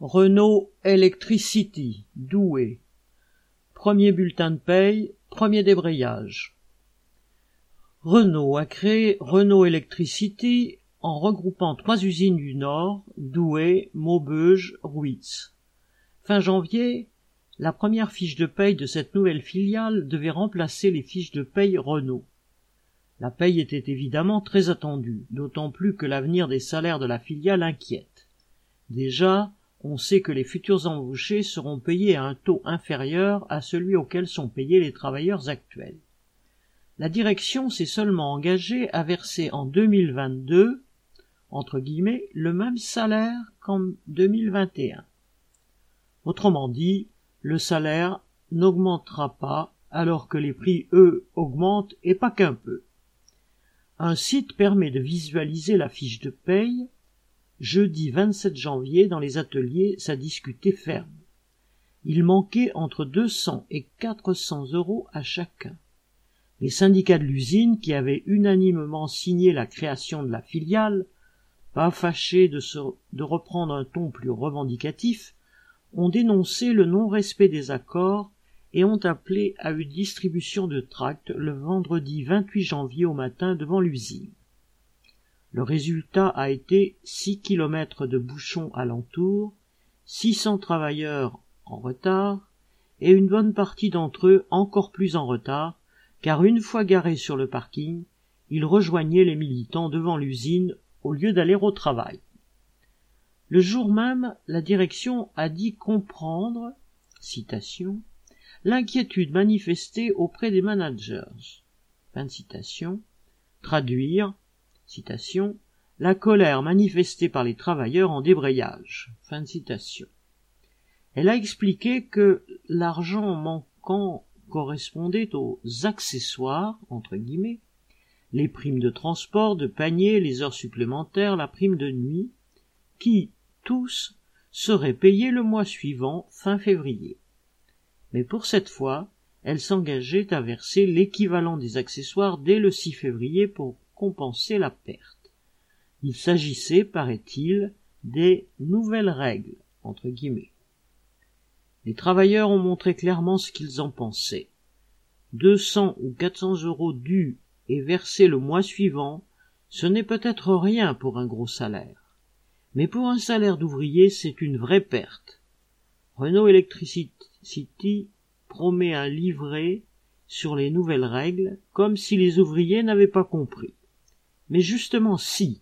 Renault Electricity, Douai. Premier bulletin de paye, premier débrayage. Renault a créé Renault Electricity en regroupant trois usines du Nord, Douai, Maubeuge, Ruitz. Fin janvier, la première fiche de paye de cette nouvelle filiale devait remplacer les fiches de paye Renault. La paye était évidemment très attendue, d'autant plus que l'avenir des salaires de la filiale inquiète. Déjà, on sait que les futurs embauchés seront payés à un taux inférieur à celui auquel sont payés les travailleurs actuels. La direction s'est seulement engagée à verser en 2022, entre guillemets, le même salaire qu'en 2021. Autrement dit, le salaire n'augmentera pas alors que les prix, eux, augmentent et pas qu'un peu. Un site permet de visualiser la fiche de paye. Jeudi 27 janvier, dans les ateliers, ça discutait ferme. Il manquait entre 200 et 400 euros à chacun. Les syndicats de l'usine, qui avaient unanimement signé la création de la filiale, pas fâchés de, reprendre un ton plus revendicatif, ont dénoncé le non-respect des accords et ont appelé à une distribution de tracts le vendredi 28 janvier au matin devant l'usine. Le résultat a été 6 kilomètres de bouchons alentour, 600 travailleurs en retard, et une bonne partie d'entre eux encore plus en retard, car une fois garés sur le parking, ils rejoignaient les militants devant l'usine au lieu d'aller au travail. Le jour même, la direction a dit comprendre, citation, l'inquiétude manifestée auprès des managers. Fin citation. Traduire, citation, la colère manifestée par les travailleurs en débrayage. Fin de citation. Elle a expliqué que l'argent manquant correspondait aux accessoires, entre guillemets, les primes de transport, de panier, les heures supplémentaires, la prime de nuit, qui, tous, seraient payés le mois suivant, fin février mais pour cette fois, elle s'engageait à verser l'équivalent des accessoires dès le 6 février pour compenser la perte. Il s'agissait, paraît-il, des nouvelles règles, entre guillemets. Les travailleurs ont montré clairement ce qu'ils en pensaient. 200 ou 400 euros dus et versés le mois suivant, ce n'est peut-être rien pour un gros salaire. Mais pour un salaire d'ouvrier, c'est une vraie perte. Renault Electricity promet un livret sur les nouvelles règles, comme si les ouvriers n'avaient pas compris. Mais justement si,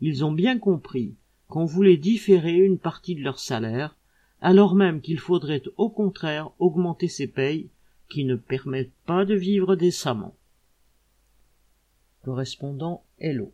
ils ont bien compris qu'on voulait différer une partie de leur salaire, alors même qu'il faudrait au contraire augmenter ces payes qui ne permettent pas de vivre décemment. Correspondant Hello.